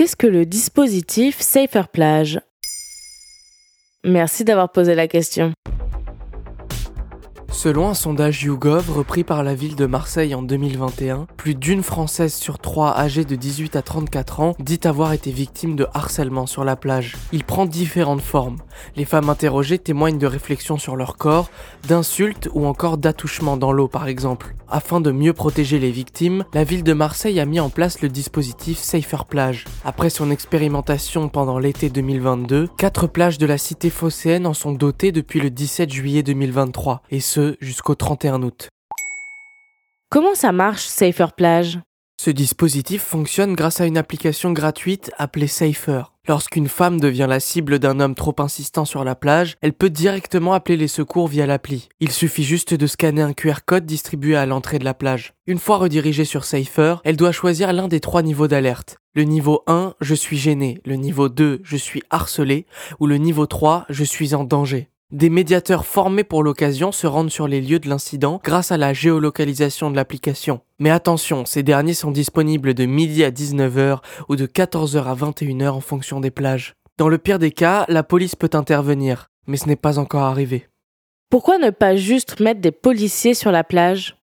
Qu'est-ce que le dispositif Safer Plage? Merci d'avoir posé la question. Selon un sondage YouGov repris par la ville de Marseille en 2021, plus d'une Française sur trois âgée de 18 à 34 ans dit avoir été victime de harcèlement sur la plage. Il prend différentes formes. Les femmes interrogées témoignent de réflexions sur leur corps, d'insultes ou encore d'attouchements dans l'eau par exemple. Afin de mieux protéger les victimes, la ville de Marseille a mis en place le dispositif Safer Plage. Après son expérimentation pendant l'été 2022, quatre plages de la cité phocéenne en sont dotées depuis le 17 juillet 2023, et ce jusqu'au 31 août. Comment ça marche, Safer Plage? Ce dispositif fonctionne grâce à une application gratuite appelée Safer. Lorsqu'une femme devient la cible d'un homme trop insistant sur la plage, elle peut directement appeler les secours via l'appli. Il suffit juste de scanner un QR code distribué à l'entrée de la plage. Une fois redirigée sur Safer, elle doit choisir l'un des trois niveaux d'alerte. Le niveau 1, je suis gêné. Le niveau 2, je suis harcelé. Ou le niveau 3, je suis en danger. Des médiateurs formés pour l'occasion se rendent sur les lieux de l'incident grâce à la géolocalisation de l'application. Mais attention, ces derniers sont disponibles de midi à 19h ou de 14h à 21h en fonction des plages. Dans le pire des cas, la police peut intervenir, mais ce n'est pas encore arrivé. Pourquoi ne pas juste mettre des policiers sur la plage?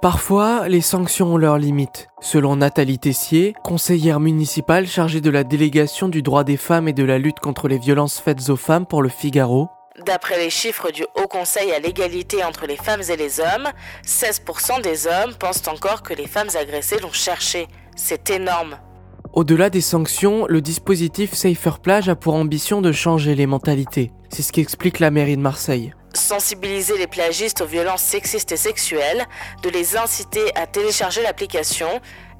Parfois, les sanctions ont leurs limites. Selon Nathalie Tessier, conseillère municipale chargée de la délégation du droit des femmes et de la lutte contre les violences faites aux femmes pour le Figaro, D'après les chiffres du Haut Conseil à l'égalité entre les femmes et les hommes, 16% des hommes pensent encore que les femmes agressées l'ont cherché. C'est énorme. Au-delà des sanctions, le dispositif Safer Plage a pour ambition de changer les mentalités. C'est ce qu'explique la mairie de Marseille sensibiliser les plagistes aux violences sexistes et sexuelles, de les inciter à télécharger l'application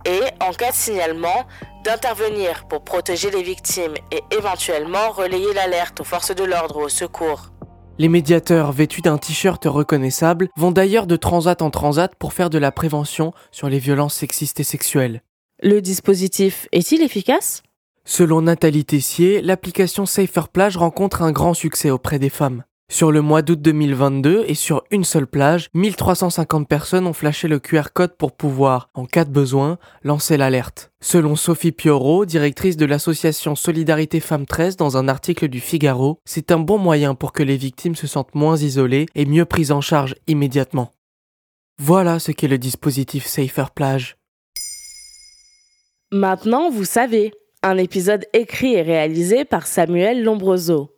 et, en cas de signalement, d'intervenir pour protéger les victimes et éventuellement relayer l'alerte aux forces de l'ordre ou au secours. Les médiateurs vêtus d'un t-shirt reconnaissable vont d'ailleurs de transat en transat pour faire de la prévention sur les violences sexistes et sexuelles. Le dispositif est-il efficace? Selon Nathalie Tessier, l'application Safer Plage rencontre un grand succès auprès des femmes. Sur le mois d'août 2022 et sur une seule plage, 1350 personnes ont flashé le QR code pour pouvoir, en cas de besoin, lancer l'alerte. Selon Sophie Pioro, directrice de l'association Solidarité Femmes 13 dans un article du Figaro, c'est un bon moyen pour que les victimes se sentent moins isolées et mieux prises en charge immédiatement. Voilà ce qu'est le dispositif Safer Plage. Maintenant, vous savez, un épisode écrit et réalisé par Samuel Lombroso.